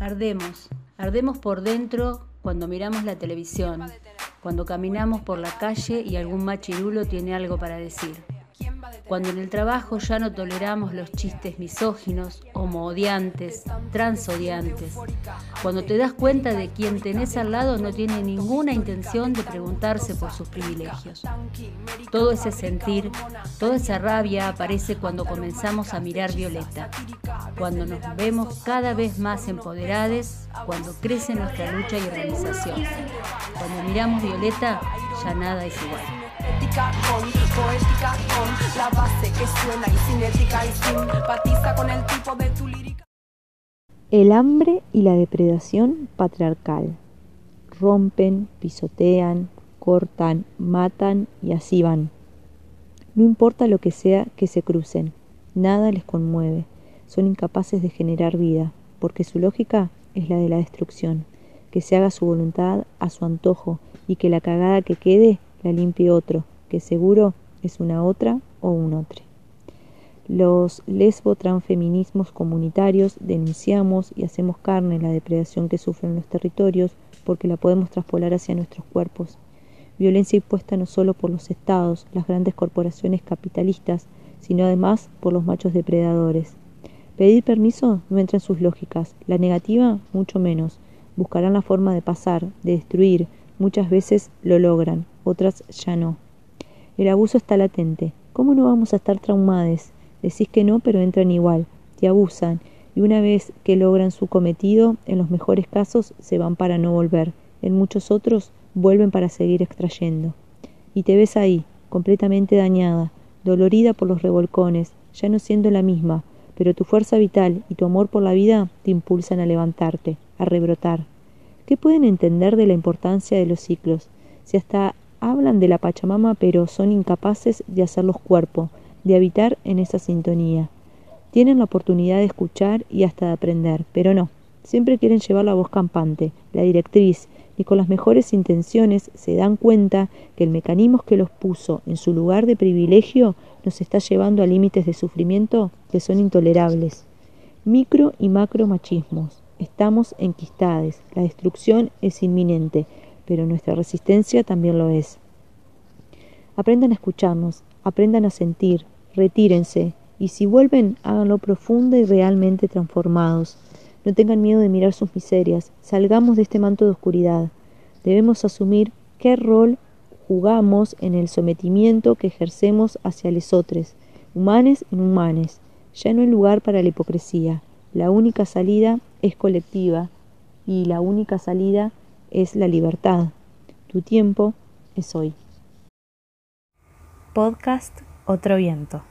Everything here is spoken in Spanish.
Ardemos, ardemos por dentro cuando miramos la televisión, cuando caminamos por la calle y algún machirulo tiene algo para decir. Cuando en el trabajo ya no toleramos los chistes misóginos, homoodiantes, transodiantes. Cuando te das cuenta de quien tenés al lado no tiene ninguna intención de preguntarse por sus privilegios. Todo ese sentir, toda esa rabia aparece cuando comenzamos a mirar Violeta, cuando nos vemos cada vez más empoderadas, cuando crece nuestra lucha y organización. Cuando miramos Violeta, ya nada es igual con poética, con la base que suena y cinética y simpatiza con el tipo de tu lírica. El hambre y la depredación patriarcal. Rompen, pisotean, cortan, matan y así van. No importa lo que sea que se crucen, nada les conmueve, son incapaces de generar vida, porque su lógica es la de la destrucción, que se haga su voluntad a su antojo y que la cagada que quede la limpie otro, que seguro es una otra o un otro. Los lesbo-transfeminismos comunitarios denunciamos y hacemos carne la depredación que sufren los territorios porque la podemos traspolar hacia nuestros cuerpos. Violencia impuesta no solo por los estados, las grandes corporaciones capitalistas, sino además por los machos depredadores. Pedir permiso no entra en sus lógicas, la negativa mucho menos. Buscarán la forma de pasar, de destruir, muchas veces lo logran, otras ya no. El abuso está latente. ¿Cómo no vamos a estar traumados? Decís que no, pero entran igual, te abusan, y una vez que logran su cometido, en los mejores casos se van para no volver, en muchos otros vuelven para seguir extrayendo. Y te ves ahí, completamente dañada, dolorida por los revolcones, ya no siendo la misma, pero tu fuerza vital y tu amor por la vida te impulsan a levantarte, a rebrotar. ¿Qué pueden entender de la importancia de los ciclos? Si hasta hablan de la Pachamama pero son incapaces de hacerlos cuerpo, de habitar en esa sintonía. Tienen la oportunidad de escuchar y hasta de aprender, pero no. Siempre quieren llevar la voz campante, la directriz, y con las mejores intenciones se dan cuenta que el mecanismo que los puso en su lugar de privilegio nos está llevando a límites de sufrimiento que son intolerables. Micro y macro machismos. Estamos enquistados. La destrucción es inminente pero nuestra resistencia también lo es. Aprendan a escucharnos, aprendan a sentir, retírense, y si vuelven, háganlo profunda y realmente transformados. No tengan miedo de mirar sus miserias, salgamos de este manto de oscuridad. Debemos asumir qué rol jugamos en el sometimiento que ejercemos hacia los otros, humanes y humanes. Ya no hay lugar para la hipocresía. La única salida es colectiva y la única salida es la libertad. Tu tiempo es hoy. Podcast Otro Viento.